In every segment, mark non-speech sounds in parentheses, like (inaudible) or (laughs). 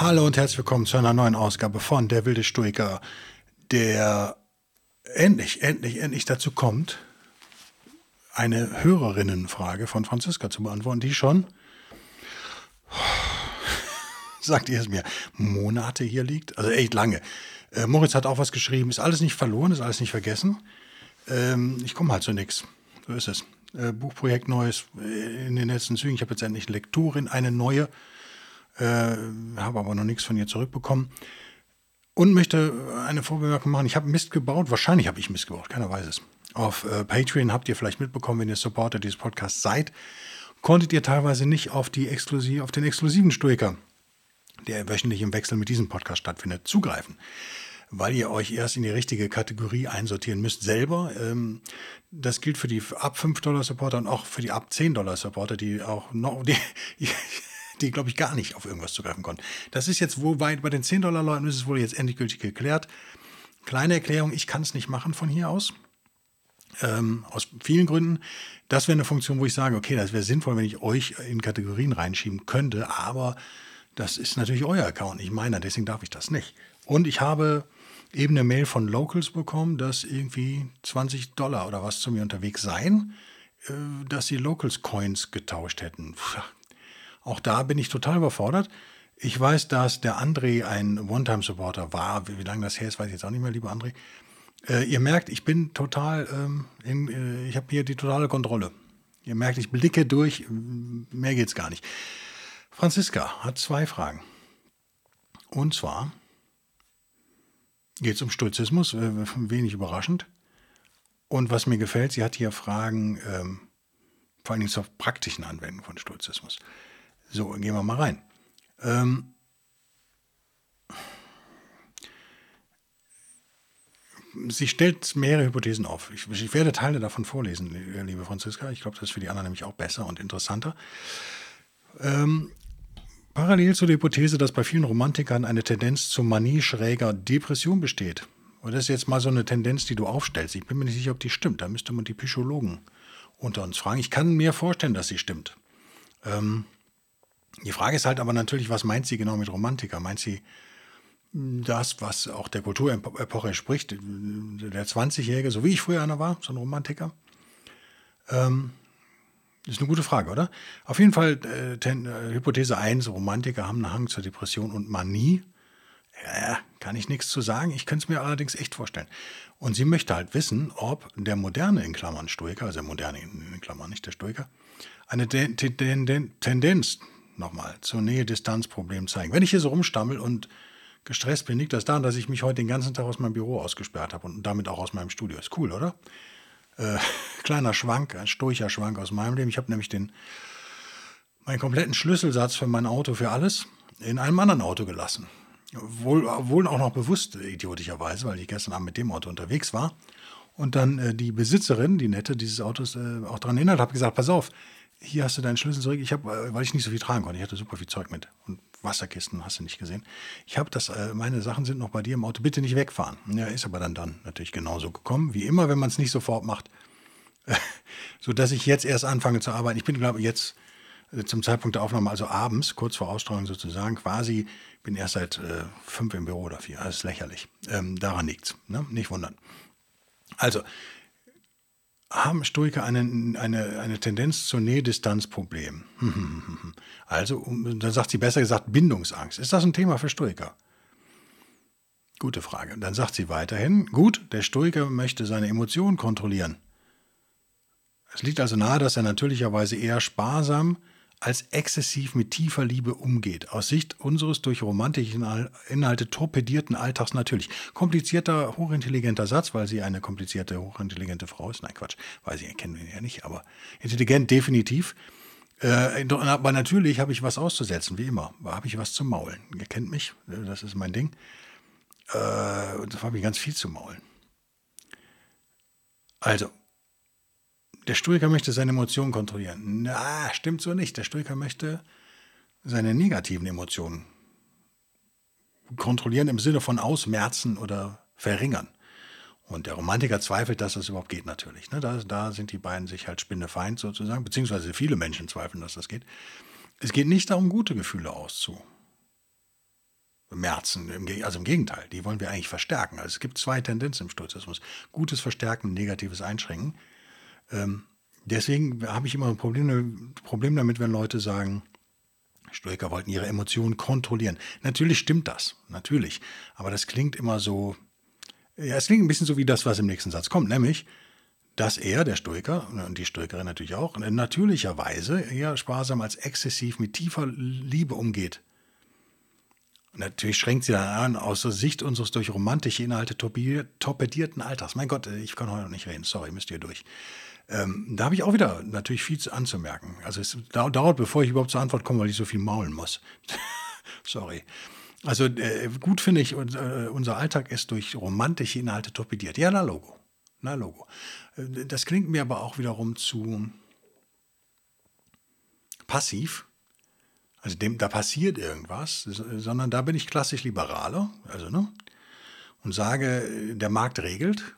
Hallo und herzlich willkommen zu einer neuen Ausgabe von Der wilde Stoiker, der endlich, endlich, endlich dazu kommt, eine Hörerinnenfrage von Franziska zu beantworten, die schon, (sighs) sagt ihr es mir, Monate hier liegt. Also echt lange. Äh, Moritz hat auch was geschrieben, ist alles nicht verloren, ist alles nicht vergessen. Ähm, ich komme halt zu nichts. So ist es. Äh, Buchprojekt Neues äh, in den letzten Zügen. Ich habe jetzt endlich Lektorin, eine neue äh, habe aber noch nichts von ihr zurückbekommen. Und möchte eine Vorbemerkung machen. Ich habe Mist gebaut. Wahrscheinlich habe ich Mist gebaut. Keiner weiß es. Auf äh, Patreon habt ihr vielleicht mitbekommen, wenn ihr Supporter dieses Podcasts seid, konntet ihr teilweise nicht auf, die Exklusiv, auf den exklusiven Stoiker, der wöchentlich im Wechsel mit diesem Podcast stattfindet, zugreifen weil ihr euch erst in die richtige Kategorie einsortieren müsst selber. Ähm, das gilt für die ab 5 Dollar Supporter und auch für die ab 10 Dollar Supporter, die auch noch, die, (laughs) die, glaube ich, gar nicht auf irgendwas zugreifen konnten. Das ist jetzt wohl bei, bei den 10-Dollar-Leuten ist es wohl jetzt endgültig geklärt. Kleine Erklärung, ich kann es nicht machen von hier aus. Ähm, aus vielen Gründen. Das wäre eine Funktion, wo ich sage, okay, das wäre sinnvoll, wenn ich euch in Kategorien reinschieben könnte, aber das ist natürlich euer Account, nicht meiner, deswegen darf ich das nicht. Und ich habe eben eine Mail von Locals bekommen, dass irgendwie 20 Dollar oder was zu mir unterwegs seien, äh, dass sie Locals Coins getauscht hätten. Auch da bin ich total überfordert. Ich weiß, dass der André ein One-Time-Supporter war. Wie, wie, lange das her ist, weiß ich jetzt auch nicht mehr, lieber André. Äh, ihr merkt, ich bin total, ähm, in, äh, ich habe hier die totale Kontrolle. Ihr merkt, ich blicke durch, mehr geht's gar nicht. Franziska hat zwei Fragen. Und zwar geht es um Stoizismus, äh, wenig überraschend. Und was mir gefällt, sie hat hier Fragen, ähm, vor allen Dingen zur praktischen Anwendung von Stoizismus. So, gehen wir mal rein. Ähm, sie stellt mehrere Hypothesen auf. Ich, ich, werde Teile davon vorlesen, liebe Franziska. Ich glaube, das ist für die anderen nämlich auch besser und interessanter. Ähm, parallel zu der Hypothese, dass bei vielen Romantikern eine Tendenz zur Manie schräger Depression besteht. Und das ist jetzt mal so eine Tendenz, die du aufstellst. Ich bin mir nicht sicher, ob die stimmt. Da müsste man die Psychologen unter uns fragen. Ich kann mir vorstellen, dass sie stimmt. Ähm, die Frage ist halt aber natürlich, was meint sie genau mit Romantiker? Meint sie das, was auch der Kulturepoche entspricht? Der 20-Jährige, so wie ich früher einer war, so ein Romantiker? Ähm, ist eine gute Frage, oder? Auf jeden Fall, äh, ten, äh, Hypothese 1, Romantiker haben einen Hang zur Depression und Manie. Ja, kann ich nichts zu sagen. Ich könnte es mir allerdings echt vorstellen. Und sie möchte halt wissen, ob der moderne, in Klammern Stoiker, also der moderne in Klammern, nicht der Stoiker, eine Tendenz nochmal zur Nähe-Distanz-Problem zeigen. Wenn ich hier so rumstammel und gestresst bin, liegt das daran, dass ich mich heute den ganzen Tag aus meinem Büro ausgesperrt habe und damit auch aus meinem Studio. Ist cool, oder? Äh, (laughs) kleiner Schwank, ein stoischer Schwank aus meinem Leben. Ich habe nämlich den, meinen kompletten Schlüsselsatz für mein Auto für alles in einem anderen Auto gelassen. Wohl, wohl auch noch bewusst, idiotischerweise, weil ich gestern Abend mit dem Auto unterwegs war. Und dann äh, die Besitzerin, die Nette dieses Autos, äh, auch daran erinnert, habe gesagt, pass auf, hier hast du deinen Schlüssel zurück. Ich habe, äh, weil ich nicht so viel tragen konnte, ich hatte super viel Zeug mit und Wasserkisten, hast du nicht gesehen. Ich habe das, äh, meine Sachen sind noch bei dir im Auto, bitte nicht wegfahren. Ja, ist aber dann dann natürlich genauso gekommen, wie immer, wenn man es nicht sofort macht. (laughs) so dass ich jetzt erst anfange zu arbeiten. Ich bin, glaube ich, jetzt äh, zum Zeitpunkt der Aufnahme, also abends, kurz vor Ausstrahlung sozusagen, quasi, bin erst seit äh, fünf im Büro oder vier. Das ist lächerlich. Ähm, daran liegt's. Ne? Nicht wundern. Also, haben Stoiker eine, eine, eine Tendenz zur Nähe-Distanz-Problem? (laughs) Also, dann sagt sie besser gesagt Bindungsangst. Ist das ein Thema für Stoiker? Gute Frage. Dann sagt sie weiterhin, gut, der Stoiker möchte seine Emotionen kontrollieren. Es liegt also nahe, dass er natürlicherweise eher sparsam als exzessiv mit tiefer Liebe umgeht. Aus Sicht unseres durch romantische Inhalte torpedierten Alltags natürlich. Komplizierter, hochintelligenter Satz, weil sie eine komplizierte, hochintelligente Frau ist. Nein, Quatsch, weil sie kennen ihn ja nicht, aber intelligent definitiv. Äh, aber natürlich habe ich was auszusetzen, wie immer. Habe ich was zu maulen. Ihr kennt mich, äh, das ist mein Ding. Äh, da habe ich ganz viel zu maulen. Also, der Stoiker möchte seine Emotionen kontrollieren. Na, stimmt so nicht. Der Stoiker möchte seine negativen Emotionen kontrollieren im Sinne von ausmerzen oder verringern. Und der Romantiker zweifelt, dass das überhaupt geht natürlich. Ne? Da, da sind die beiden sich halt spinnefeind sozusagen, beziehungsweise viele Menschen zweifeln, dass das geht. Es geht nicht darum, gute Gefühle auszumerzen. Also im Gegenteil, die wollen wir eigentlich verstärken. Also es gibt zwei Tendenzen im Stoizismus. Gutes Verstärken, negatives Einschränken. Ähm, deswegen habe ich immer ein Problem, Problem damit, wenn Leute sagen, Stoiker wollten ihre Emotionen kontrollieren. Natürlich stimmt das, natürlich. Aber das klingt immer so, ja, es klingt ein bisschen so wie das, was im nächsten Satz kommt, nämlich, dass er, der Stoiker, und die Stoikerin natürlich auch, natürlicherweise eher sparsam als exzessiv mit tiefer Liebe umgeht. Natürlich schränkt sie dann an, aus der Sicht unseres durch romantische Inhalte torpedierten Alltags. Mein Gott, ich kann heute noch nicht reden, sorry, müsst ihr durch. Ähm, da habe ich auch wieder natürlich viel anzumerken. Also es dauert, bevor ich überhaupt zur Antwort komme, weil ich so viel maulen muss. (laughs) sorry. Also äh, gut finde ich, äh, unser Alltag ist durch romantische Inhalte torpediert. Ja, na Logo. Na Logo. Äh, das klingt mir aber auch wiederum zu passiv. Also dem, da passiert irgendwas, sondern da bin ich klassisch liberaler, also ne, und sage, der Markt regelt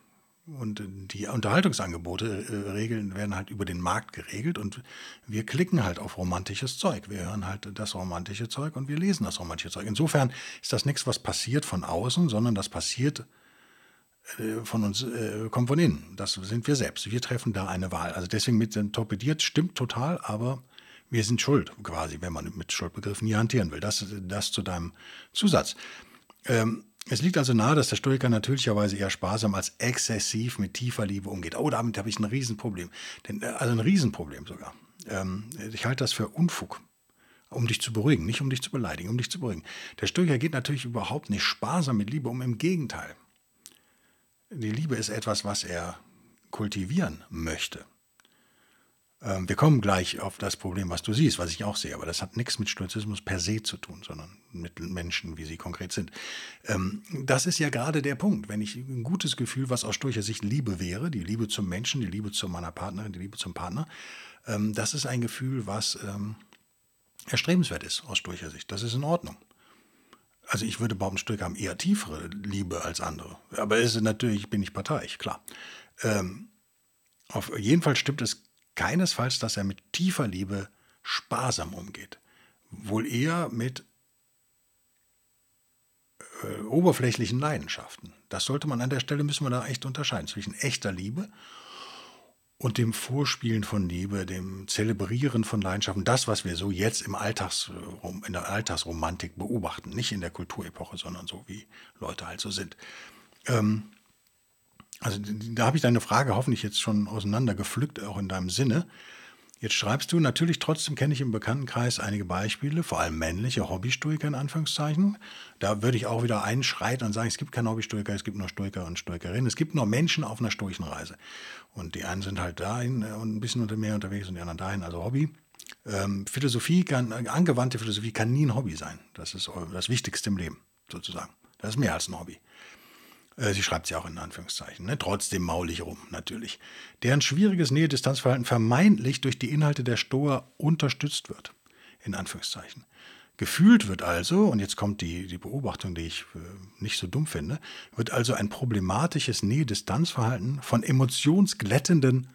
und die Unterhaltungsangebote äh, regeln, werden halt über den Markt geregelt und wir klicken halt auf romantisches Zeug. Wir hören halt das romantische Zeug und wir lesen das romantische Zeug. Insofern ist das nichts, was passiert von außen, sondern das passiert äh, von uns, äh, kommt von innen. Das sind wir selbst. Wir treffen da eine Wahl. Also deswegen mit dem torpediert stimmt total, aber wir sind schuld quasi, wenn man mit Schuldbegriffen hier hantieren will. Das, das zu deinem Zusatz. Ähm, es liegt also nahe, dass der Stoiker natürlicherweise eher sparsam als exzessiv mit tiefer Liebe umgeht. Oh, damit habe ich ein Riesenproblem. Denn, äh, also ein Riesenproblem sogar. Ähm, ich halte das für Unfug. Um dich zu beruhigen, nicht um dich zu beleidigen, um dich zu beruhigen. Der Stoiker geht natürlich überhaupt nicht sparsam mit Liebe um, im Gegenteil. Die Liebe ist etwas, was er kultivieren möchte. Ähm, wir kommen gleich auf das Problem, was du siehst, was ich auch sehe, aber das hat nichts mit Stoizismus per se zu tun, sondern mit Menschen, wie sie konkret sind. Ähm, das ist ja gerade der Punkt. Wenn ich ein gutes Gefühl, was aus stoischer Sicht Liebe wäre, die Liebe zum Menschen, die Liebe zu meiner Partnerin, die Liebe zum Partner, ähm, das ist ein Gefühl, was erstrebenswert ist aus stoischer Sicht. Das ist in Ordnung. Also ich würde behaupten, Stoiker haben eher tiefere Liebe als andere. Aber es ist natürlich, bin ich parteiisch, klar. auf jeden Fall stimmt es keinesfalls, dass er mit tiefer Liebe sparsam umgeht. Wohl eher mit äh, oberflächlichen Leidenschaften. Das sollte man an der Stelle, müssen wir da echt unterscheiden zwischen echter Liebe und dem Vorspielen von Liebe, dem Zelebrieren von Leidenschaften, das, was wir so jetzt im Alltags, in der Alltagsromantik beobachten, nicht in der Kulturepoche, sondern so wie Leute halt so sind. Ähm, also da habe ich deine Frage hoffentlich jetzt schon auseinandergepflückt, auch in deinem Sinne. Jetzt schreibst du, natürlich trotzdem kenne ich im Bekanntenkreis einige Beispiele, vor allem männliche Hobbystoiker in Anführungszeichen. Da würde ich auch wieder einschreiten und sagen, es gibt keine Hobbystoiker, es gibt nur Stoiker und Stoikerinnen. Es gibt nur Menschen auf einer stoischen Reise. Und die einen sind halt dahin äh, und ein bisschen unter mehr unterwegs und die anderen dahin, also Hobby. Ähm, Philosophie kann, angewandte Philosophie kann nie ein Hobby sein. Das ist das Wichtigste im Leben, sozusagen. Das ist mehr als ein Hobby. Äh, sie schreibt sie auch in Anführungszeichen, ne? trotzdem maulig rum natürlich, deren schwieriges Nähe-Distanzverhalten vermeintlich durch die Inhalte der Stoa unterstützt wird, in Anführungszeichen. Gefühlt wird also, und jetzt kommt die, die Beobachtung, die ich äh, nicht so dumm finde, wird also ein problematisches Nähe-Distanzverhalten von emotionsglättenden,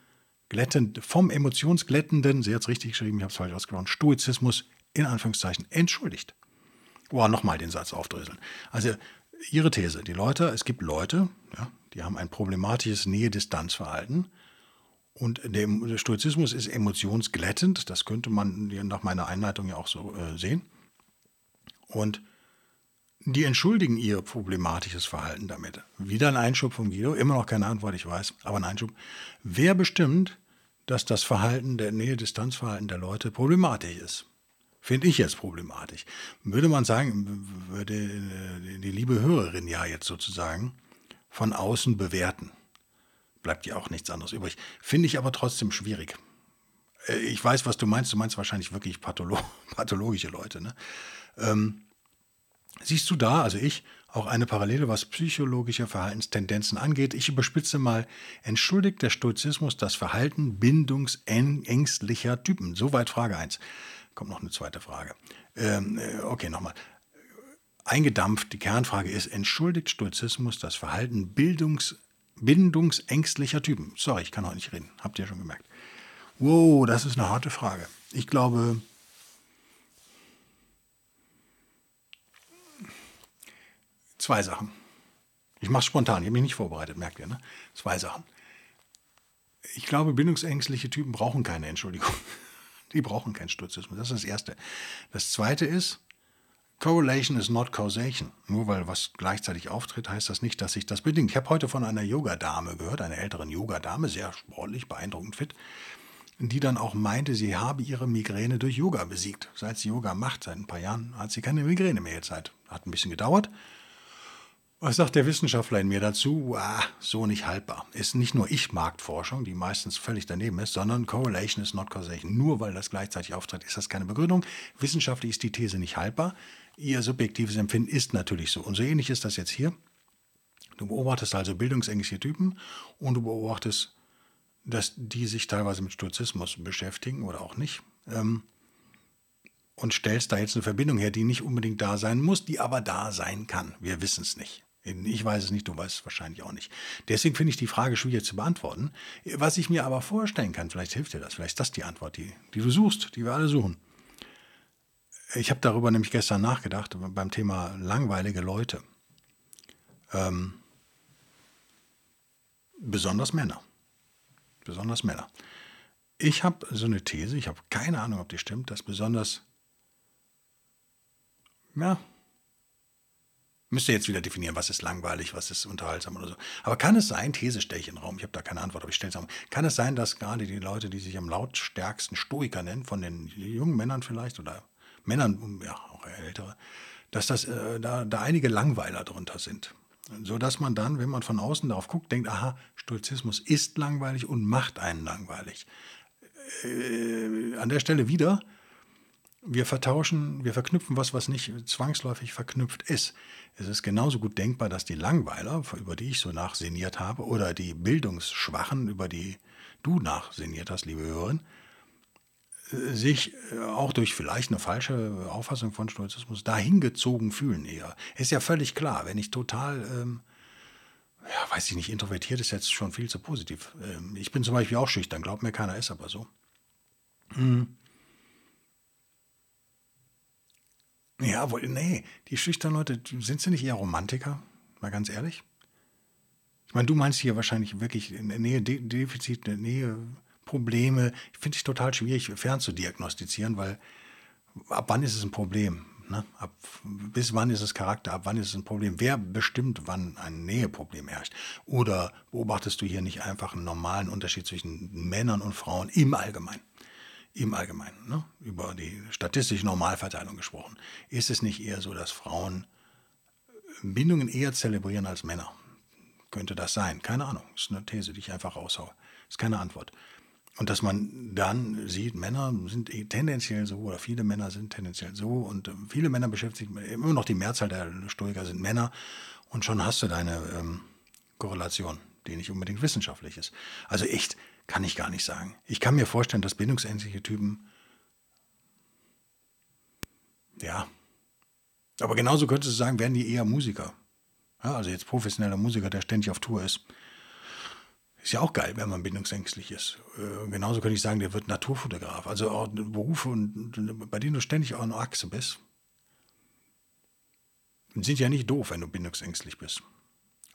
glättend, vom emotionsglättenden, sie hat es richtig geschrieben, ich habe es falsch ausgesprochen, Stoizismus in Anführungszeichen entschuldigt. Boah, nochmal den Satz aufdröseln. Also ihre These. Die Leute, es gibt Leute, ja, die haben ein problematisches Nähe-Distanz-Verhalten. Und der Stoizismus ist emotionsglättend. Das könnte man nach meiner Einleitung ja auch so äh, sehen. Und die entschuldigen ihr problematisches Verhalten damit. Wieder ein Einschub von Guido, immer noch keine Antwort, ich weiß, aber ein Einschub. Wer bestimmt, dass das Verhalten, der Nähe-Distanz-Verhalten der Leute problematisch ist? Finde ich jetzt problematisch. Würde man sagen, würde äh, die liebe Hörerin ja jetzt sozusagen von außen bewerten. Bleibt ja auch nichts anderes übrig. Finde ich aber trotzdem schwierig. Äh, ich weiß, was du meinst. Du meinst wahrscheinlich wirklich patholo (laughs) pathologische Leute. Ne? Ähm, siehst du da, also ich, auch eine Parallele, was psychologische Verhaltenstendenzen angeht? Ich überspitze mal, entschuldigt der Stoizismus das Verhalten bindungsängstlicher Typen? Soweit Frage 1. Kommt noch eine zweite Frage. Ähm, äh, okay, nochmal. Eingedampft, die Kernfrage ist, entschuldigt Stoizismus das Verhalten Bildungs bindungsängstlicher Typen? Sorry, ich kann heute nicht reden. Habt ihr schon gemerkt. Wow, das ist eine harte Frage. Ich glaube, zwei Sachen. Ich mache es spontan, ich habe mich nicht vorbereitet, merkt ihr, ne? Zwei Sachen. Ich glaube, bindungsängstliche Typen brauchen keine Entschuldigung. Die brauchen keinen Sturzismus. Das ist das Erste. Das Zweite ist, Correlation is not causation. Nur weil was gleichzeitig auftritt, heißt das nicht, dass sich das bedingt. Ich habe heute von einer Yoga-Dame gehört, einer älteren Yoga-Dame, sehr sportlich, beeindruckend fit, die dann auch meinte, sie habe ihre Migräne durch Yoga besiegt. Seit sie Yoga macht, seit ein paar Jahren, hat sie keine Migräne mehr jetzt. Hat ein bisschen gedauert. Was sagt der Wissenschaftler in mir dazu? Ah, so nicht haltbar. Ist nicht nur Ich-Marktforschung, die meistens völlig daneben ist, sondern Correlation is not causation. Nur weil das gleichzeitig auftritt, ist das keine Begründung. Wissenschaftlich ist die These nicht haltbar. Ihr subjektives Empfinden ist natürlich so. Und so ähnlich ist das jetzt hier. Du beobachtest also bildungsängstliche Typen und du beobachtest, dass die sich teilweise mit Sturzismus beschäftigen oder auch nicht. Ähm, und stellst da jetzt eine Verbindung her, die nicht unbedingt da sein muss, die aber da sein kann. Wir wissen es nicht. Ich weiß es nicht, du weißt es wahrscheinlich auch nicht. Deswegen finde ich die Frage schwierig zu beantworten. Was ich mir aber vorstellen kann, vielleicht hilft dir das, vielleicht ist das die Antwort, die, die du suchst, die wir alle suchen. Ich habe darüber nämlich gestern nachgedacht, beim Thema langweilige Leute. Ähm, besonders Männer. Besonders Männer. Ich habe so eine These, ich habe keine Ahnung, ob die stimmt, dass besonders, ja, Müsst ihr jetzt wieder definieren, was ist langweilig, was ist unterhaltsam oder so. Aber kann es sein, These stelle ich in den Raum, ich habe da keine Antwort, aber ich stelle es auch. Kann es sein, dass gerade die Leute, die sich am lautstärksten Stoiker nennen, von den jungen Männern vielleicht oder Männern, ja, auch ältere, dass das, äh, da, da einige Langweiler drunter sind. So dass man dann, wenn man von außen darauf guckt, denkt, aha, Stoizismus ist langweilig und macht einen langweilig. Äh, an der Stelle wieder, wir vertauschen, wir verknüpfen was, was nicht zwangsläufig verknüpft ist. Es ist genauso gut denkbar, dass die Langweiler, über die ich so nachsiniert habe, oder die Bildungsschwachen, über die du nachsiniert hast, liebe Hörerin, sich äh, auch durch vielleicht eine falsche Auffassung von Stoizismus dahingezogen fühlen eher. Ist ja völlig klar, wenn ich total, ähm, ja, weiß ich nicht, introvertiert ist jetzt schon viel zu positiv. Ähm, ich bin zum Beispiel auch schüchtern, glaubt mir keiner, ist aber so. Hm. Ja, wohl, nee, die schüchternen Leute, sind sie nicht eher Romantiker? Mal ganz ehrlich. Ich meine, du meinst hier wahrscheinlich wirklich Nähe, Defizit, Nähe, Probleme. Ich finde es total schwierig, fern zu diagnostizieren, weil ab wann ist es ein Problem? Ne? Ab, bis wann ist es Charakter? Ab wann ist es ein Problem? Wer bestimmt, wann ein Näheproblem herrscht? Oder beobachtest du hier nicht einfach einen normalen Unterschied zwischen Männern und Frauen im Allgemeinen? Im Allgemeinen, ne? über die statistische Normalverteilung gesprochen, ist es nicht eher so, dass Frauen Bindungen eher zelebrieren als Männer? Könnte das sein? Keine Ahnung. Ist eine These, die ich einfach raushaue. Ist keine Antwort. Und dass man dann sieht, Männer sind eh tendenziell so oder viele Männer sind tendenziell so und viele Männer beschäftigen immer noch die Mehrzahl der Stoiker sind Männer und schon hast du deine ähm, Korrelation, die nicht unbedingt wissenschaftlich ist. Also echt, kann ich gar nicht sagen. Ich kann mir vorstellen, dass bindungsängstliche Typen, ja, aber genauso könntest du sagen, werden die eher Musiker. Ja, also jetzt professioneller Musiker, der ständig auf Tour ist. Ist ja auch geil, wenn man bindungsängstlich ist. Äh, genauso könnte ich sagen, der wird Naturfotograf. Also auch Berufe, bei denen du ständig auf einer Achse bist, sind ja nicht doof, wenn du bindungsängstlich bist.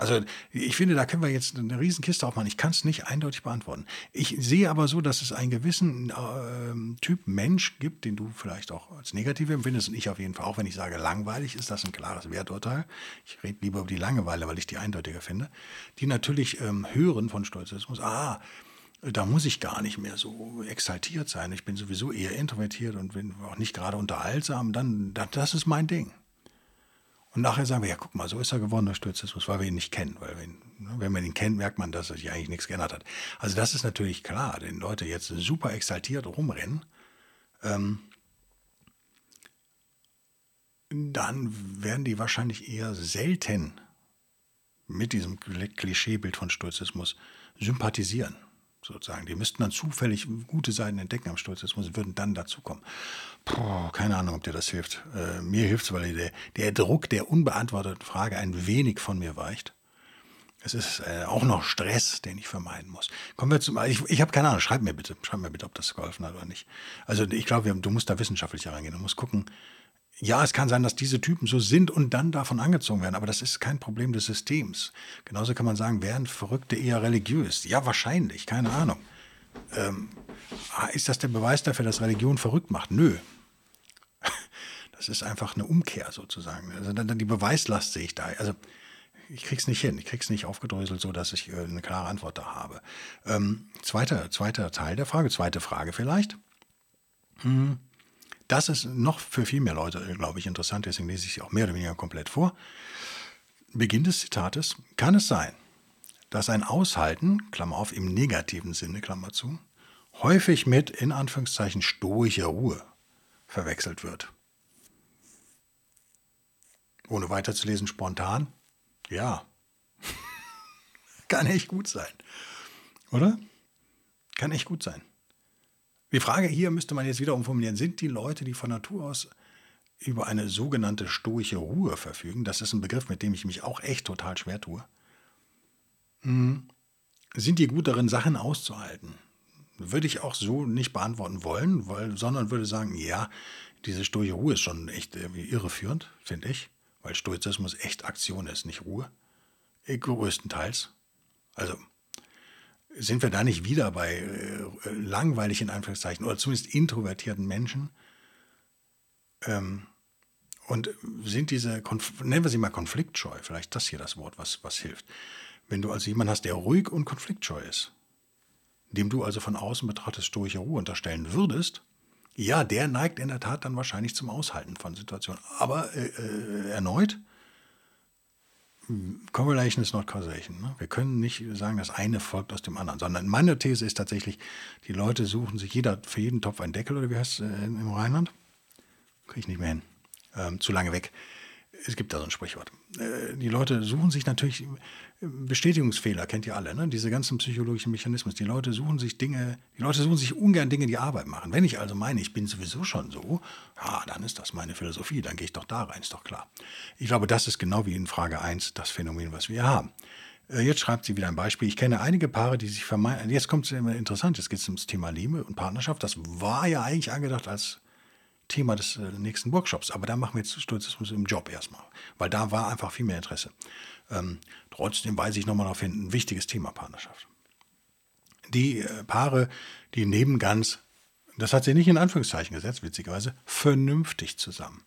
Also ich finde, da können wir jetzt eine Riesenkiste aufmachen. Ich kann es nicht eindeutig beantworten. Ich sehe aber so, dass es einen gewissen äh, Typ Mensch gibt, den du vielleicht auch als negativ empfindest und ich auf jeden Fall auch, wenn ich sage langweilig, ist das ein klares Werturteil. Ich rede lieber über die Langeweile, weil ich die eindeutiger finde. Die natürlich ähm, hören von Stoizismus, ah, da muss ich gar nicht mehr so exaltiert sein. Ich bin sowieso eher introvertiert und bin auch nicht gerade unterhaltsam. Dann, das ist mein Ding. Und nachher sagen wir, ja, guck mal, so ist er geworden, der Stoizismus, weil wir ihn nicht kennen, weil wir ihn Ne, wenn man ihn kennt, merkt man, dass sich eigentlich nichts geändert hat. Also das ist natürlich klar, wenn Leute jetzt super exaltiert rumrennen, ähm, dann werden die wahrscheinlich eher selten mit diesem Klischeebild von Stoizismus sympathisieren, sozusagen. Die müssten dann zufällig gute Seiten entdecken am Stoizismus und würden dann dazukommen. Puh, keine Ahnung, ob dir das hilft. Äh, mir hilft es, weil der, der Druck der unbeantworteten Frage ein wenig von mir weicht. Es ist äh, auch noch Stress, den ich vermeiden muss. Kommen wir zum. Ich, ich habe keine Ahnung. Schreib mir bitte. Schreib mir bitte, ob das geholfen hat oder nicht. Also ich glaube, du musst da wissenschaftlich reingehen. Du musst gucken, ja, es kann sein, dass diese Typen so sind und dann davon angezogen werden, aber das ist kein Problem des Systems. Genauso kann man sagen, wären Verrückte eher religiös? Ja, wahrscheinlich, keine Ahnung. Ähm, ist das der Beweis dafür, dass Religion verrückt macht? Nö. (laughs) Das ist einfach eine Umkehr sozusagen. Also dann, die Beweislast sehe ich da. Also ich krieg's nicht hin, ich krieg's nicht aufgedröselt, so dass ich äh, eine klare Antwort da habe. Ähm, zweiter, zweiter Teil der Frage, zweite Frage vielleicht. Hm. Das ist noch für viel mehr Leute, glaube ich, interessant, deswegen lese ich sie auch mehr oder weniger komplett vor. Beginn des Zitates. Kann es sein, dass ein Aushalten, Klammer auf, im negativen Sinne, Klammer zu, häufig mit, in Anführungszeichen, stoischer Ruhe verwechselt wird? Ohne weiterzulesen, spontan? Ja. (laughs) Kann echt gut sein. Oder? Kann echt gut sein. Die Frage hier müsste man jetzt wieder umformulieren. Sind die Leute, die von Natur aus über eine sogenannte stoische Ruhe verfügen, das ist ein Begriff, mit dem ich mich auch echt total schwer tue, sind die gut darin, Sachen auszuhalten? Würde ich auch so nicht beantworten wollen, weil, sondern würde sagen, ja, diese stoische Ruhe ist schon echt irreführend, finde ich, weil Stoizismus echt Aktion ist, nicht Ruhe. Größtenteils. Also sind wir da nicht wieder bei äh, langweilig in Anführungszeichen oder zumindest introvertierten Menschen? Ähm, und sind diese, Konf nennen wir sie mal konfliktscheu, vielleicht das hier das Wort, was, was hilft. Wenn du also jemanden hast, der ruhig und konfliktscheu ist, dem du also von außen betrachtest stoische Ruhe unterstellen würdest, ja, der neigt in der Tat dann wahrscheinlich zum Aushalten von Situationen. Aber äh, äh, erneut, Correlation is not causation. Ne? Wir können nicht sagen, das eine folgt aus dem anderen, sondern meine These ist tatsächlich, die Leute suchen sich jeder für jeden Topf einen Deckel oder wie heißt es äh, im Rheinland? Kriege ich nicht mehr hin. Ähm, zu lange weg es gibt da so ein Sprichwort. Äh, die Leute suchen sich natürlich Bestätigungsfehler, kennt ihr alle, ne? diese ganzen psychologischen Mechanismen. Die Leute suchen sich Dinge, die Leute suchen sich ungern Dinge, die Arbeit machen. Wenn ich also meine, ich bin sowieso schon so, ja, dann ist das meine Philosophie, dann gehe ich doch da rein, ist doch klar. Ich glaube, das ist genau wie in Frage 1 das Phänomen, was wir haben. Äh, jetzt schreibt sie wieder ein Beispiel. Ich kenne einige Paare, die sich vermeiden. Jetzt kommt es immer interessant. Jetzt geht es ums Thema Liebe und Partnerschaft. Das war ja eigentlich angedacht als Thema des äh, nächsten Workshops. Aber da machen wir jetzt Stoizismus im Job erstmal, weil da war einfach viel mehr Interesse. Ähm, trotzdem weise ich nochmal darauf hin, ein wichtiges Thema Partnerschaft. Die äh, Paare, die neben ganz, das hat sie nicht in Anführungszeichen gesetzt, witzigerweise, vernünftig zusammen.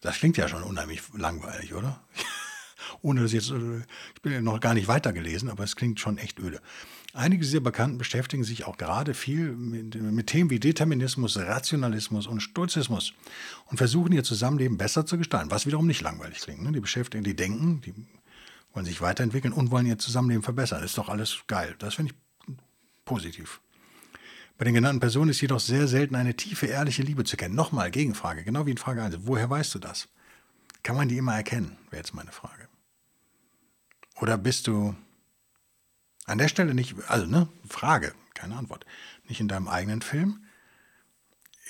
Das klingt ja schon unheimlich langweilig, oder? (laughs) Ohne dass jetzt, äh, ich bin ja noch gar nicht weitergelesen, aber es klingt schon echt öde. Einige dieser Bekannten beschäftigen sich auch gerade viel mit, mit, Themen wie Determinismus, Rationalismus und Stoizismus und versuchen ihr Zusammenleben besser zu gestalten, was wiederum nicht langweilig klingt. Ne? Die beschäftigen, die denken, die wollen sich weiterentwickeln und wollen ihr Zusammenleben verbessern. Das ist doch alles geil. Das finde ich positiv. Bei den genannten Personen ist jedoch sehr selten eine tiefe, ehrliche Liebe zu kennen. Nochmal, Gegenfrage, genau wie in Frage 1. Woher weißt du das? Kann man die immer erkennen, wäre jetzt meine Frage. Oder bist du an der Stelle nicht, also ne, Frage, keine Antwort. Nicht in deinem eigenen Film,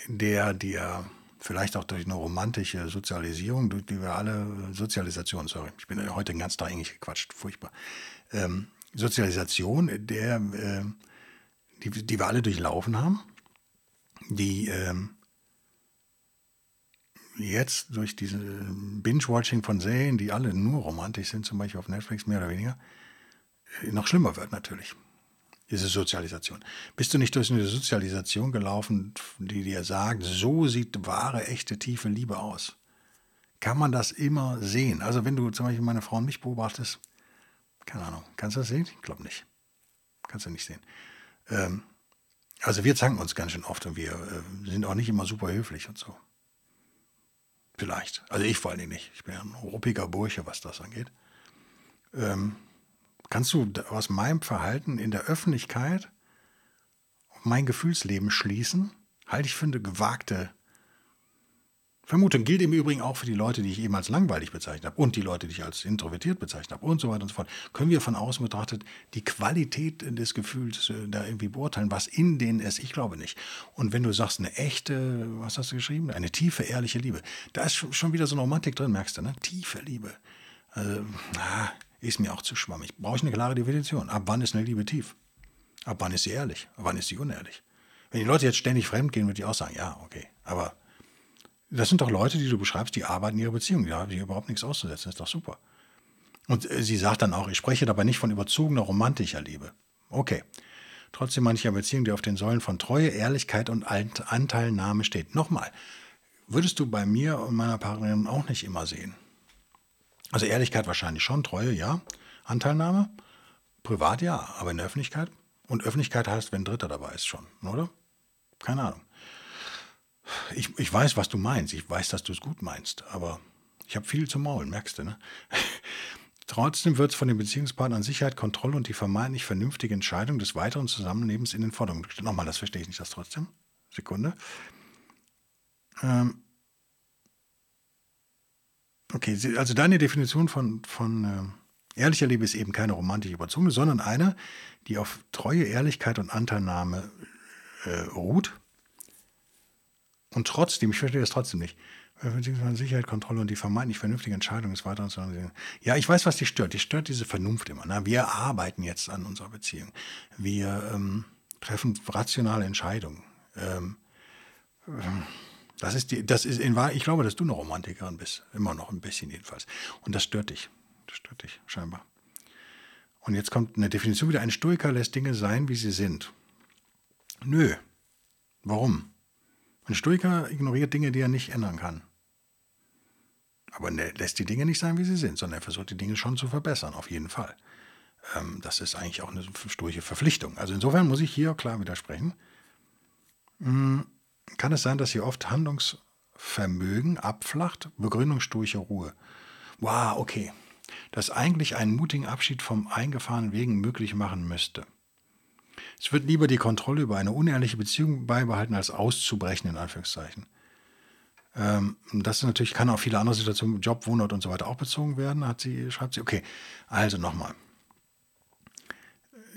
der dir vielleicht auch durch eine romantische Sozialisierung, durch die wir alle, Sozialisation, sorry, ich bin heute den ganzen Tag eigentlich gequatscht, furchtbar. Ähm, Sozialisation, der, äh, die, die wir alle durchlaufen haben, die ähm, jetzt durch diese Binge-Watching von Serien, die alle nur romantisch sind, zum Beispiel auf Netflix, mehr oder weniger, noch schlimmer wird natürlich. Diese Sozialisation. Bist du nicht durch eine Sozialisation gelaufen, die dir sagt, so sieht wahre, echte, tiefe Liebe aus? Kann man das immer sehen? Also wenn du zum Beispiel meine Frau und mich beobachtest, keine Ahnung, kannst du das sehen? Ich glaube nicht. Kannst du nicht sehen. Ähm, also wir zanken uns ganz schön oft und wir äh, sind auch nicht immer super höflich und so. Vielleicht. Also ich vor allen Dingen nicht. Ich bin ja ein ruppiger Bursche, was das angeht. ähm, kannst du aus meinem Verhalten in der Öffentlichkeit mein Gefühlsleben schließen? Halte ich für eine gewagte Vermutung. Gilt im Übrigen auch für die Leute, die ich eben als langweilig bezeichnet habe und die Leute, die ich als introvertiert bezeichnet habe und so weiter und so fort. Können wir von außen betrachtet die Qualität des Gefühls äh, da irgendwie beurteilen, was in denen ist? Ich glaube nicht. Und wenn du sagst, eine echte, was hast du geschrieben? Eine tiefe, ehrliche Liebe. Da ist schon wieder so eine Romantik drin, merkst du, ne? Tiefe Liebe. Also, na, ist mir auch zu schwammig. Brauche ich eine klare Definition. Ab wann ist eine Liebe tief? Ab wann ist sie ehrlich? Ab wann ist sie unehrlich? Wenn die Leute jetzt ständig fremd gehen, würde ich auch sagen, ja, okay. Aber das sind doch Leute, die du beschreibst, die arbeiten in ihrer Beziehung. Da habe ich überhaupt nichts auszusetzen. Das ist doch super. Und äh, sie sagt dann auch, ich spreche dabei nicht von überzogener romantischer Liebe. Okay. Trotzdem mancher Beziehung, die auf den Säulen von Treue, Ehrlichkeit und Anteilnahme steht. Nochmal, würdest du bei mir und meiner Partnerin auch nicht immer sehen. Also Ehrlichkeit wahrscheinlich schon, Treue ja, Anteilnahme, privat ja, aber in der Öffentlichkeit. Und Öffentlichkeit heißt, wenn Dritter dabei ist schon, oder? Keine Ahnung. Ich, ich weiß, was du meinst. Ich weiß, dass du es gut meinst. Aber ich habe viel zu maulen, merkst du, ne? (laughs) Trotzdem wird es von den Beziehungspartnern Sicherheit, Kontrolle und die vermeintlich vernünftige Entscheidung des weiteren Zusammenlebens in den Vordergrund gestellt. Nochmal, das verstehe ich nicht, das trotzdem. Sekunde. Ähm okay, also deine Definition von, von äh, ehrlicher Liebe ist eben keine romantische Überzogene, sondern eine, die auf Treue, Ehrlichkeit und Anteilnahme äh, ruht und trotzdem, ich verstehe das trotzdem nicht, Sicherheit, Kontrolle und die vermeintlich vernünftige Entscheidung des Weiteren zu Ja, ich weiß, was dich stört. Die stört diese Vernunft immer. Na, wir arbeiten jetzt an unserer Beziehung. Wir ähm, treffen rationale Entscheidungen. Ähm, das ist die, das ist in Wahrheit, ich glaube, dass du eine Romantikerin bist. Immer noch ein bisschen jedenfalls. Und das stört dich. Das stört dich, scheinbar. Und jetzt kommt eine Definition wieder. Ein Stoiker lässt Dinge sein, wie sie sind. Nö. Warum? Ein Stoiker ignoriert Dinge, die er nicht ändern kann. Aber er lässt die Dinge nicht sein, wie sie sind, sondern er versucht die Dinge schon zu verbessern, auf jeden Fall. Ähm, das ist eigentlich auch eine stoische Verpflichtung. Also insofern muss ich hier klar widersprechen. Hm, kann es sein, dass hier oft Handlungsvermögen abflacht? Begründung stoische Ruhe. Wow, okay. Das eigentlich einen mutigen Abschied vom eingefahrenen Wegen möglich machen müsste. Es wird lieber die Kontrolle über eine unehrliche Beziehung beibehalten, als auszubrechen, in Anführungszeichen. Ähm, das natürlich kann auf viele andere Situationen, Job, Wohnort und so weiter auch bezogen werden, hat sie, schreibt sie. Okay, also nochmal.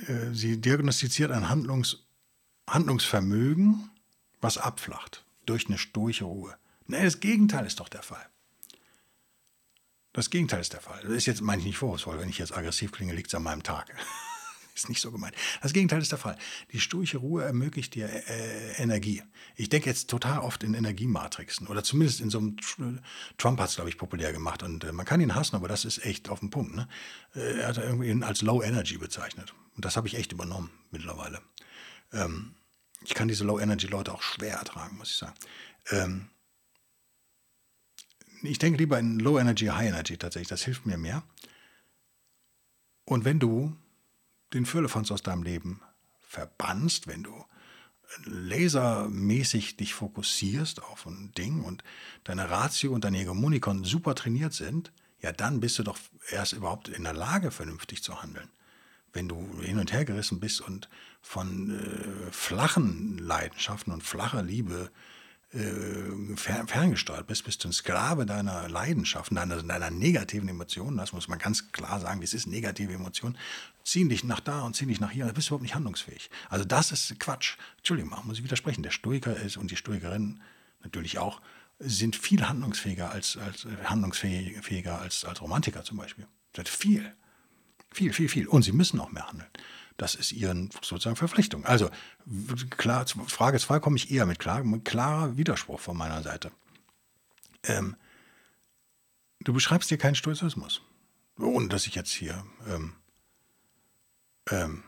Äh, sie diagnostiziert ein Handlungs, Handlungsvermögen, was abflacht durch eine stoische Ruhe. Nee, das Gegenteil ist doch der Fall. Das Gegenteil ist der Fall. Das ist jetzt, meine ich nicht vorwurfsvoll, wenn ich jetzt aggressiv klinge, liegt es an meinem Tag. (laughs) Ist nicht so gemeint. Das Gegenteil ist der Fall. Die stoische Ruhe ermöglicht dir äh, Energie. Ich denke jetzt total oft in Energiematrixen oder zumindest in so einem Trump hat es, glaube ich, populär gemacht und äh, man kann ihn hassen, aber das ist echt auf den Punkt. Ne? Äh, er hat irgendwie als Low Energy bezeichnet. Und das habe ich echt übernommen mittlerweile. Ähm, ich kann diese Low Energy Leute auch schwer ertragen, muss ich sagen. Ähm, ich denke lieber in Low Energy, High Energy tatsächlich. Das hilft mir mehr. Und wenn du den Firlefanz aus deinem Leben verbannst, wenn du lasermäßig dich fokussierst auf ein Ding und deine Ratio und deine Hegemonikon super trainiert sind, ja, dann bist du doch erst überhaupt in der Lage, vernünftig zu handeln. Wenn du hin und her gerissen bist und von äh, flachen Leidenschaften und flacher Liebe äh, ferngesteuert bist, bist du ein Sklave deiner Leidenschaften, deiner, deiner negativen Emotionen, das muss man ganz klar sagen, das ist negative Emotionen, ziehen dich nach da und ziehen dich nach hier, dann bist du überhaupt nicht handlungsfähig. Also das ist Quatsch. Entschuldigung, muss ich widersprechen. Der Stoiker ist und die Stoikerin natürlich auch, sind viel handlungsfähiger als, als äh, handlungsfähiger als, als Romantiker zum Beispiel. Sind viel. Viel, viel, viel. Und sie müssen auch mehr handeln. Das ist ihren sozusagen Verpflichtung. Also klar, Frage 2 komme ich eher mit, klar, mit klarer Widerspruch von meiner Seite. Ähm, du beschreibst dir keinen Stoizismus. Ohne dass ich jetzt hier ähm, ähm,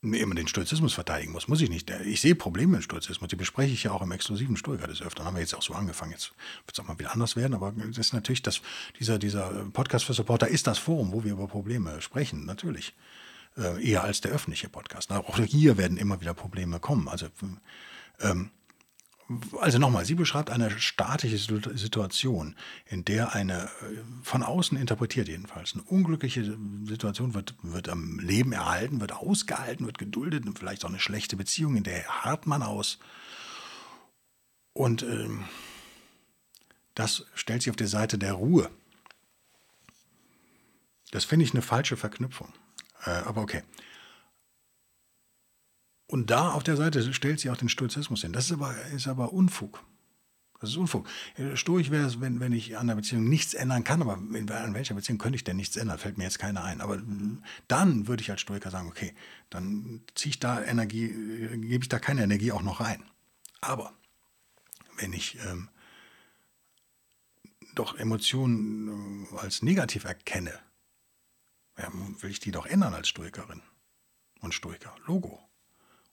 immer den Stoizismus verteidigen muss. Muss ich nicht. Ich sehe Probleme mit Stoizismus. Die bespreche ich ja auch im exklusiven Stoiker des Öfteren. Haben wir jetzt auch so angefangen. Jetzt wird es auch mal wieder anders werden. Aber das ist natürlich das, dieser, dieser Podcast für Supporter ist das Forum, wo wir über Probleme sprechen. Natürlich. Äh, eher als der öffentliche Podcast. Auch hier werden immer wieder Probleme kommen. Also, ähm, Also nochmal, sie beschreibt eine statische Situation, in der eine äh, von außen interpretiert jedenfalls eine unglückliche Situation wird, wird am Leben erhalten, wird ausgehalten, wird geduldet und vielleicht auch eine schlechte Beziehung, in der harrt man aus. Und ähm, das stellt sich auf die Seite der Ruhe. Das finde ich eine falsche Verknüpfung. Äh, aber okay. Und da auf der Seite stellt sie auch den Stoizismus hin. Das ist aber, ist aber Unfug. Das ist Unfug. Stoisch wäre es, wenn, wenn ich an der Beziehung nichts ändern kann, aber in, an welcher Beziehung könnte ich denn nichts ändern? Fällt mir jetzt keiner ein. Aber dann würde ich als Stoiker sagen, okay, dann ziehe ich da Energie, gebe ich da keine Energie auch noch rein. Aber wenn ich ähm, doch Emotionen äh, als negativ erkenne, ja, will ich die doch ändern als Stoikerin und Stoiker. Logo.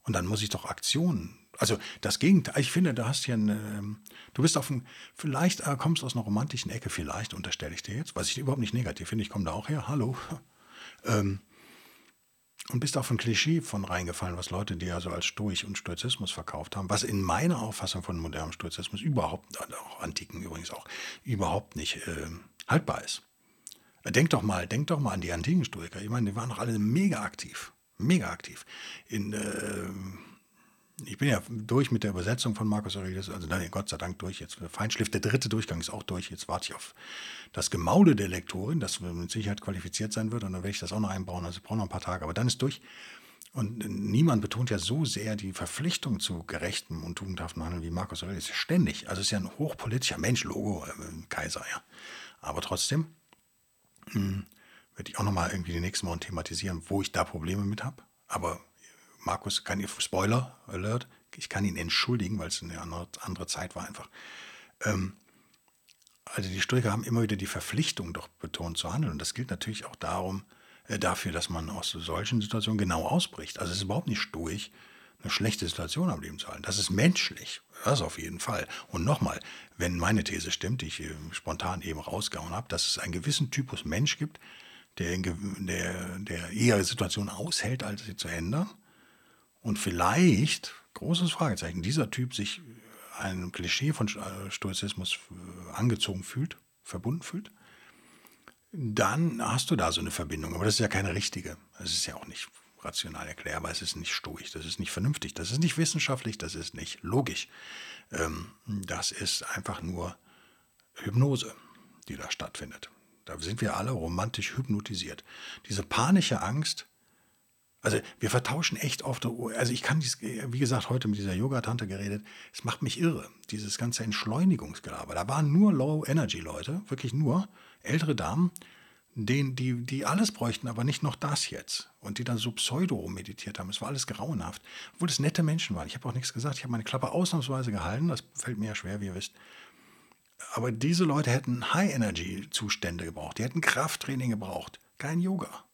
Und dann muss ich doch Aktionen. Also das Gegenteil. Ich finde, du hast hier eine, ähm, du bist auf ein, vielleicht äh, kommst aus einer romantischen Ecke, vielleicht unterstelle ich dir jetzt, was ich überhaupt nicht negativ finde. Ich komme da auch her. Hallo. (laughs) Ähm, und bist auf ein Klischee von reingefallen, was Leute dir also als Stoich und Stoizismus verkauft haben, was in meiner Auffassung von modernem Stoizismus überhaupt, auch Antiken übrigens auch, überhaupt nicht äh, haltbar ist. Denk doch mal, denk doch mal an die antiken Stoiker. Ich meine, die waren doch alle mega aktiv mega aktiv. In, äh, ich bin ja durch mit der Übersetzung von Marcus Aurelius, also nein, Gott sei Dank durch. Jetzt Feinschliff, der dritte Durchgang ist auch durch. Jetzt warte ich auf das Gemaude der Lektorin, das mit Sicherheit qualifiziert sein wird. Und dann werde ich das auch noch einbauen. Also ich brauche noch ein paar Tage, aber dann ist durch. Und niemand betont ja so sehr die Verpflichtung zu gerechtem und tugendhaftem Handeln wie Marcus Aurelius. Ständig. Also ist ja ein hochpolitischer Mensch, Logo, äh, Kaiser, ja. Aber trotzdem, mh, hm, werde ich auch nochmal irgendwie die nächsten Wochen thematisieren, wo ich da Probleme mit habe. Aber Markus kann ihr, Spoiler Alert, ich kann ihn entschuldigen, weil es eine andere, andere Zeit war einfach. Ähm, also die Stoiker haben immer wieder die Verpflichtung doch betont zu handeln. Und das gilt natürlich auch darum, äh, dafür, dass man aus solchen Situationen genau ausbricht. Also es ist überhaupt nicht stoisch, eine schlechte Situation am Leben zu halten. Das ist menschlich. Das auf jeden Fall. Und nochmal, wenn meine These stimmt, die ich äh, spontan eben rausgehauen habe, dass es einen gewissen Typus Mensch gibt, der, der, der eher Situationen aushält, als sie zu ändern. Und vielleicht, großes Fragezeichen, dieser Typ sich einem Klischee von äh, Stoizismus äh, angezogen fühlt, verbunden fühlt, dann hast du da so eine Verbindung. Aber das ist ja keine richtige. Das ist ja auch nicht rational erklärbar. Es ist nicht stoisch, das ist nicht vernünftig, das ist nicht wissenschaftlich, das ist nicht logisch. Ähm, das ist einfach nur Hypnose, die da stattfindet. Da sind wir alle romantisch hypnotisiert. Diese panische Angst, also wir vertauschen echt oft, also ich kann, dies, wie gesagt, heute mit dieser Yoga-Tante geredet, es macht mich irre, dieses ganze Entschleunigungsgelaber. Da waren nur Low-Energy-Leute, wirklich nur ältere Damen, denen, die, die alles bräuchten, aber nicht noch das jetzt. Und die dann so pseudo meditiert haben. Es war alles grauenhaft. Obwohl es nette Menschen waren. Ich habe auch nichts gesagt. Ich habe meine Klappe ausnahmsweise gehalten. Das fällt mir ja schwer, wie ihr wisst. Aber diese Leute hätten High-Energy-Zustände gebraucht. Die hätten Krafttraining gebraucht. Kein Yoga.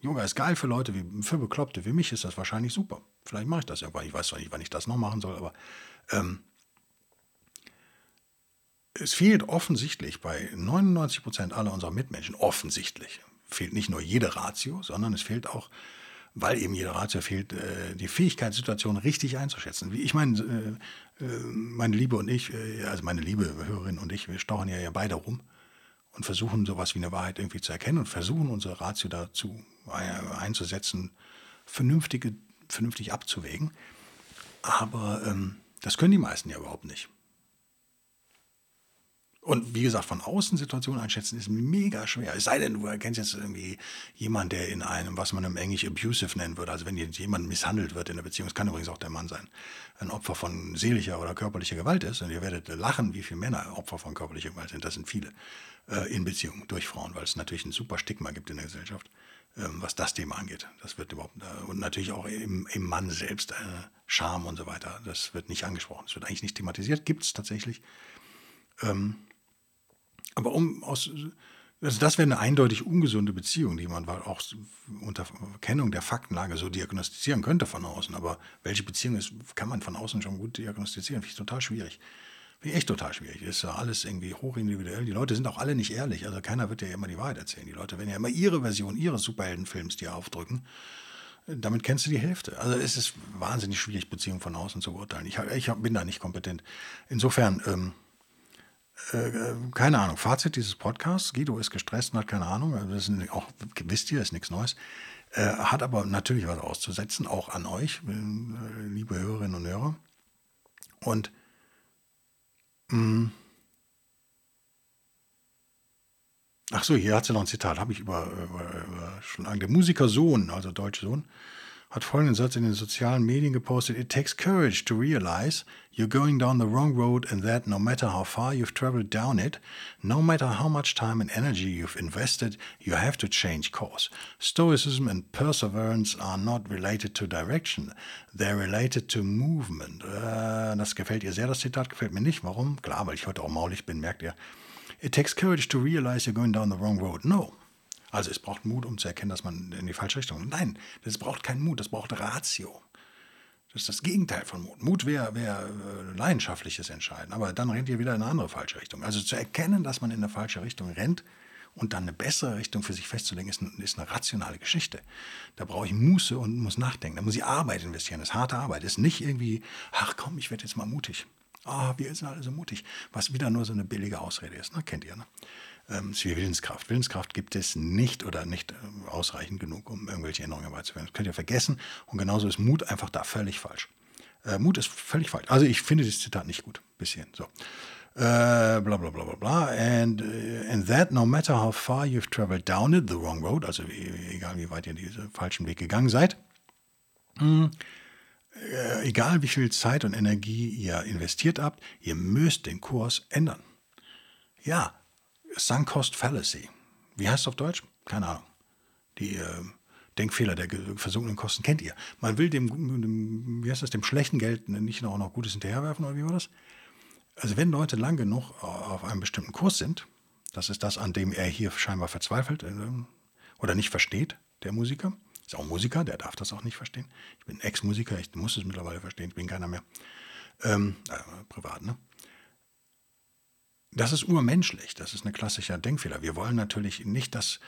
Yoga ist geil für Leute, wie, für Bekloppte. Wie mich ist das wahrscheinlich super. Vielleicht mache ich das irgendwann. Ich weiß zwar nicht, wann ich das noch machen soll, aber ähm, es fehlt offensichtlich bei 99 Prozent aller unserer Mitmenschen, offensichtlich, fehlt nicht nur jede Ratio, sondern es fehlt auch weil eben jeder Ratio fehlt, äh, die Fähigkeit, Situationen richtig einzuschätzen. Ich meine, äh, äh, meine Liebe und ich, also meine liebe Hörerin und ich, wir stauchen ja, ja beide rum und versuchen sowas wie eine Wahrheit irgendwie zu erkennen und versuchen unsere Ratio dazu einzusetzen, vernünftige, vernünftig abzuwägen. Aber ähm, das können die meisten ja überhaupt nicht. Und wie gesagt, von außen Situationen einschätzen ist mega schwer. Es sei denn, du erkennst jetzt irgendwie jemanden, der in einem, was man im Englisch abusive nennen würde, also wenn jemand misshandelt wird in der Beziehung, es kann übrigens auch der Mann sein, ein Opfer von seelischer oder körperlicher Gewalt ist, und ihr werdet lachen, wie viele Männer Opfer von körperlicher Gewalt sind, das sind viele äh, in Beziehungen durch Frauen, weil es natürlich ein super Stigma gibt in der Gesellschaft, äh, was das Thema angeht. Das wird überhaupt, äh, und natürlich auch im, im Mann selbst, äh, Scham und so weiter, das wird nicht angesprochen, das wird eigentlich nicht thematisiert, gibt es tatsächlich. Ähm, aber um aus, also das wäre eine eindeutig ungesunde Beziehung, die man auch unter Kennung der Faktenlage so diagnostizieren könnte von außen. Aber welche Beziehung ist, kann man von außen schon gut diagnostizieren? Finde ich total schwierig. Finde ich echt total schwierig. Ist ja alles irgendwie hochindividuell. Die Leute sind auch alle nicht ehrlich. Also keiner wird ja immer die Wahrheit erzählen. Die Leute werden ja immer ihre Version ihres Superheldenfilms dir aufdrücken. damit kennst du die Hälfte. Also es ist wahnsinnig schwierig, Beziehungen von außen zu beurteilen. Ich, ich bin da nicht kompetent. Insofern, ähm, äh, keine Ahnung, Fazit dieses Podcasts, Guido ist gestresst und hat keine Ahnung, das ist auch, wisst ihr, ist nichts Neues, äh, hat aber natürlich was auszusetzen, auch an euch, äh, liebe Hörerinnen und Hörer. Und mh, mm, Ach so, hier hat sie noch ein Zitat, habe ich über, über, überschlagen. Der Musiker Sohn, also deutscher Sohn, hat folgenden Satz in den sozialen Medien gepostet: It takes courage to realize you're going down the wrong road and that no matter how far you've traveled down it, no matter how much time and energy you've invested, you have to change course. Stoicism and perseverance are not related to direction, they're related to movement. Äh, das gefällt ihr sehr, das Zitat gefällt mir nicht. Warum? Klar, weil ich heute auch maulig bin, merkt ihr. It takes courage to realize you're going down the wrong road. No. Also es braucht Mut, um zu erkennen, dass man in die falsche Richtung. Nein, das braucht keinen Mut, das braucht Ratio. Das ist das Gegenteil von Mut. Mut wäre wär, äh, leidenschaftliches Entscheiden, aber dann rennt ihr wieder in eine andere falsche Richtung. Also zu erkennen, dass man in eine falsche Richtung rennt und dann eine bessere Richtung für sich festzulegen, ist, ist eine rationale Geschichte. Da brauche ich Muße und muss nachdenken. Da muss ich Arbeit investieren. Das ist harte Arbeit. Das ist nicht irgendwie, ach komm, ich werde jetzt mal mutig. Ah, wir sind alle so mutig. Was wieder nur so eine billige Ausrede ist. Ne? Kennt ihr, ne? Ähm, ist wie Willenskraft. Willenskraft gibt es nicht oder nicht äh, ausreichend genug, um irgendwelche Änderungen herbeizuführen. Das könnt ihr vergessen. Und genauso ist Mut einfach da völlig falsch. Äh, Mut ist völlig falsch. Also ich finde das Zitat nicht gut. Bisschen. So. Uh, bla bla bla bla bla. And, uh, and that no matter how far you've traveled down it, the wrong road, also egal wie weit ihr diesen falschen Weg gegangen seid, mh, hm, äh, egal wie viel Zeit und Energie ihr investiert habt, ihr müsst den Kurs ändern. Ja, Sunk Cost Fallacy. Wie heißt es auf Deutsch? Keine Ahnung. Die äh, Denkfehler der versunkenen Kosten kennt ihr. Man will dem, dem, wie heißt das, dem schlechten Geld nicht auch noch Gutes hinterherwerfen oder wie war das? Also wenn Leute lang genug auf einem bestimmten Kurs sind, das ist das, an dem er hier scheinbar verzweifelt äh, oder nicht versteht, der Musiker, ist auch Musiker, der darf das auch nicht verstehen. Ich bin Ex-Musiker, ich muss es mittlerweile verstehen, ich bin keiner mehr. Ähm, äh, privat, ne? Das ist urmenschlich, das ist ein klassischer Denkfehler. Wir wollen natürlich nicht, dass.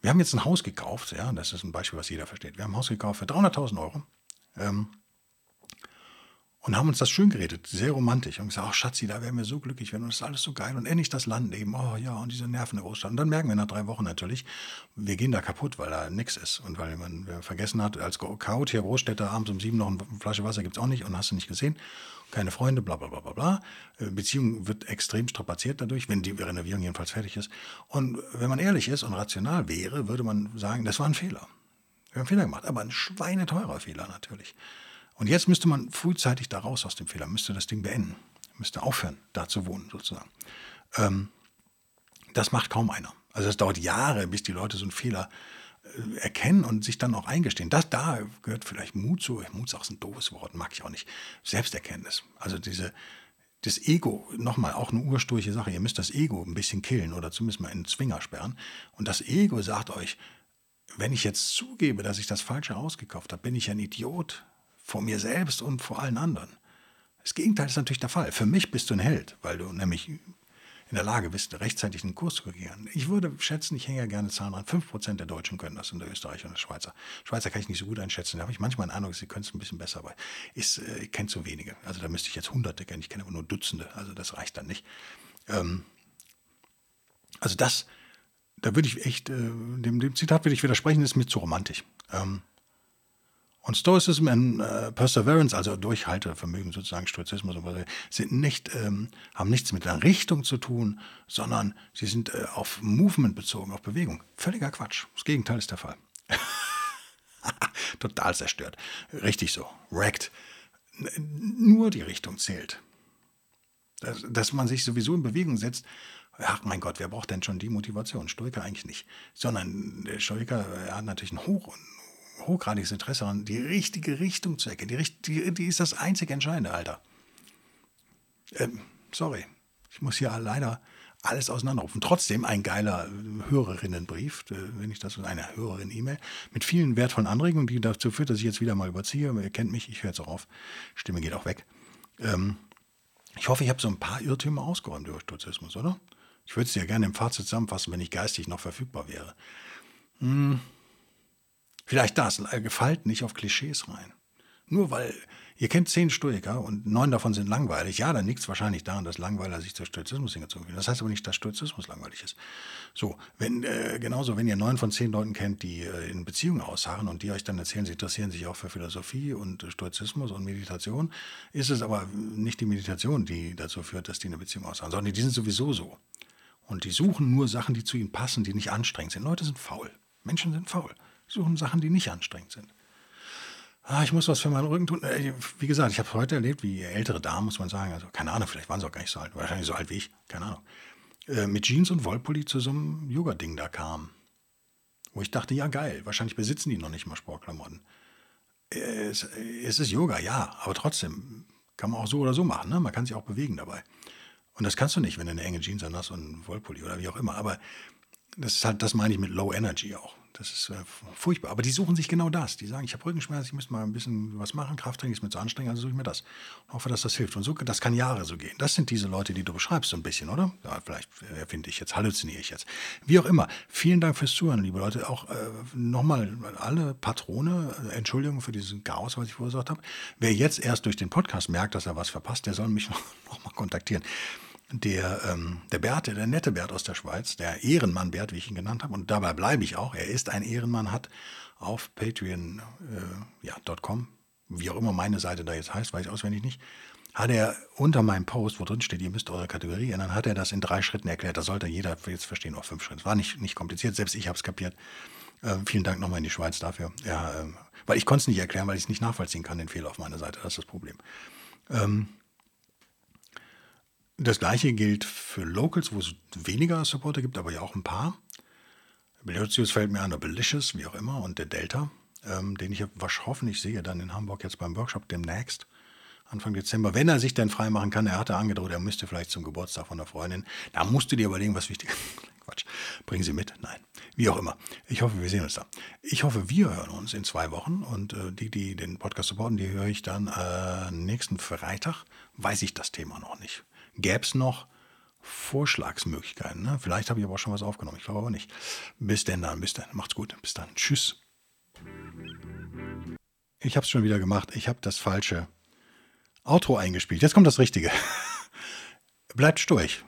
Wir haben jetzt ein Haus gekauft, ja, das ist ein Beispiel, was jeder versteht. Wir haben ein Haus gekauft für 300.000 Euro. Ähm, und haben uns das schön geredet, sehr romantisch. Und gesagt, ach Schatzi, da wären wir so glücklich, wenn uns das alles so geil und endlich das Land eben, oh ja, und diese Nerven der Großstadt. Und dann merken wir nach drei Wochen natürlich, wir gehen da kaputt, weil da nichts ist. Und weil man vergessen hat, als Chaot hier Großstädter abends um sieben noch eine Flasche Wasser gibt es auch nicht und hast du nicht gesehen. Keine Freunde, bla bla bla bla bla. Äh, Beziehung wird extrem strapaziert dadurch, wenn die Renovierung jedenfalls fertig ist. Und wenn man ehrlich ist und rational wäre, würde man sagen, das war ein Fehler. Wir haben einen Fehler gemacht, aber ein schweineteurer Fehler natürlich. Und jetzt müsste man frühzeitig da raus aus dem Fehler, müsste das Ding beenden, müsste aufhören, da zu wohnen sozusagen. Ähm, das macht kaum einer. Also es dauert Jahre, bis die Leute so einen Fehler äh, erkennen und sich dann auch eingestehen. Das, da gehört vielleicht Mut zu. Mut ist auch ein doofes Wort, mag ich auch nicht. Selbsterkenntnis. Also diese, das Ego, nochmal, auch eine ursturche Sache. Ihr müsst das Ego ein bisschen killen oder zumindest mal in den Zwinger sperren. Und das Ego sagt euch, wenn ich jetzt zugebe, dass ich das Falsche ausgekauft habe, bin ich ein Idiot vor mir selbst und vor allen anderen. Das Gegenteil ist natürlich der Fall. Für mich bist du ein Held, weil du nämlich in der Lage bist, rechtzeitig einen Kurs zu regieren. Ich würde schätzen, ich hänge ja gerne Zahlen an, 5% der Deutschen können das in der Österreicher und der Schweizer. Schweizer kann ich nicht so gut einschätzen, da habe ich manchmal einen Eindruck, sie können es ein bisschen besser, aber ist, äh, ich kenne zu wenige. Also da müsste ich jetzt Hunderte kennen, ich kenne aber nur Dutzende, also das reicht dann nicht. Ähm, also das, da würde ich echt, äh, dem, dem, Zitat würde ich widersprechen, ist mir zu romantisch. Ähm, und Stoicism und äh, Perseverance, also Durchhaltevermögen sozusagen, Stoizismus, sind nicht, ähm, haben nichts mit der Richtung zu tun, sondern sie sind äh, auf Movement bezogen, auf Bewegung. Völliger Quatsch. Das Gegenteil ist der Fall. (laughs) Total zerstört. Richtig so. Wrecked. Nur die Richtung zählt. Dass, dass man sich sowieso in Bewegung setzt, ach mein Gott, wer braucht denn schon die Motivation? Stoiker eigentlich nicht. Sondern der Stoiker hat natürlich ein hoch, hochgradiges Interesse daran, die richtige Richtung zu erkennen. Die, die, die ist das einzig Entscheidende, Alter. Ähm, sorry, ich muss hier leider alles auseinanderrufen. Trotzdem ein geiler Hörerinnenbrief, äh, wenn ich das so eine Hörerin-E-Mail, mit vielen wertvollen Anregungen, die dazu führt, dass ich jetzt wieder mal überziehe. Ihr kennt mich, ich höre jetzt auch auf. Stimme geht auch weg. Ähm, ich hoffe, ich habe so ein paar Irrtümer ausgeräumt durch Stoizismus, oder? Ich würde es ja gerne im Fazit zusammenfassen, wenn ich geistig noch verfügbar wäre. Hm. Vielleicht das, gefallt nicht auf Klischees rein. Nur weil ihr kennt zehn Stoiker und neun davon sind langweilig, ja, dann liegt es wahrscheinlich daran, dass Langweiler sich zur Stoizismus hingezogen fühlen. Das heißt aber nicht, dass Stoizismus langweilig ist. So, wenn, äh, genauso, wenn ihr neun von zehn Leuten kennt, die äh, in Beziehungen ausharren und die euch dann erzählen, sie interessieren sich auch für Philosophie und Stoizismus und Meditation, ist es aber nicht die Meditation, die dazu führt, dass die eine Beziehung ausharren, sondern die sind sowieso so. Und die suchen nur Sachen, die zu ihnen passen, die nicht anstrengend sind. Leute sind faul. Menschen sind faul. Suchen Sachen, die nicht anstrengend sind. Ah, ich muss was für meinen Rücken tun. Äh, wie gesagt, ich habe heute erlebt, wie ältere Damen, muss man sagen, also keine Ahnung, vielleicht waren sie auch gar nicht so alt, wahrscheinlich so alt wie ich, keine Ahnung, äh, mit Jeans und Wollpulli zu so einem Yoga-Ding da kamen. Wo ich dachte, ja geil, wahrscheinlich besitzen die noch nicht mal Sportklamotten. Es, es ist Yoga, ja, aber trotzdem kann man auch so oder so machen. Ne? Man kann sich auch bewegen dabei. Und das kannst du nicht, wenn du eine enge Jeans an hast und Wollpulli oder wie auch immer. Aber das ist halt, das meine ich mit Low Energy auch. Das ist äh, furchtbar. Aber die suchen sich genau das. Die sagen, ich habe Rückenschmerzen, ich müsste mal ein bisschen was machen, Krafttraining ist mir zu anstrengend, also suche ich mir das. Und hoffe, dass das hilft. Und so, das kann Jahre so gehen. Das sind diese Leute, die du beschreibst, so ein bisschen, oder? Ja, vielleicht erfinde ich jetzt, halluziniere ich jetzt. Wie auch immer. Vielen Dank fürs Zuhören, liebe Leute. Auch äh, nochmal alle Patrone, äh, Entschuldigung für diesen Chaos, was ich verursacht habe. Wer jetzt erst durch den Podcast merkt, dass er was verpasst, der soll mich (laughs) noch, noch kontaktieren der, ähm, der Bert, der nette Bert aus der Schweiz, der Ehrenmann Bert, wie ich ihn genannt habe, und dabei bleibe ich auch, er ist ein Ehrenmann, hat auf patreon.com, äh, ja, wie auch immer meine Seite da jetzt heißt, weiß ich auswendig nicht, hat er unter meinem Post, wo drin steht, ihr müsst eure Kategorie ändern, hat er das in drei Schritten erklärt. Das sollte jeder jetzt verstehen, auf fünf Schritten. War nicht, nicht kompliziert, selbst ich habe es kapiert. Äh, vielen Dank nochmal in die Schweiz dafür. Ja, äh, weil ich konnte es nicht erklären, weil ich es nicht nachvollziehen kann, den Fehler auf meiner Seite. Das ist das Problem. Ähm, das gleiche gilt für Locals, wo es weniger Supporter gibt, aber ja auch ein paar. Beliotius fällt mir an, der Belicious, wie auch immer, und der Delta, ähm, den ich hoffentlich sehe dann in Hamburg jetzt beim Workshop demnächst, Anfang Dezember. Wenn er sich denn freimachen kann, er hatte angedroht, er müsste vielleicht zum Geburtstag von der Freundin. Da musst du dir überlegen, was wichtig ist. (laughs) Quatsch. Bringen Sie mit? Nein. Wie auch immer. Ich hoffe, wir sehen uns da. Ich hoffe, wir hören uns in zwei Wochen und äh, die, die den Podcast supporten, die höre ich dann äh, nächsten Freitag. Weiß ich das Thema noch nicht gäbe es noch Vorschlagsmöglichkeiten. Ne? Vielleicht habe ich aber auch schon was aufgenommen. Ich glaube aber nicht. Bis denn dann, bis dann. Macht's gut. Bis dann. Tschüss. Ich habe es schon wieder gemacht. Ich habe das falsche Outro eingespielt. Jetzt kommt das Richtige. (laughs) Bleibt sturig.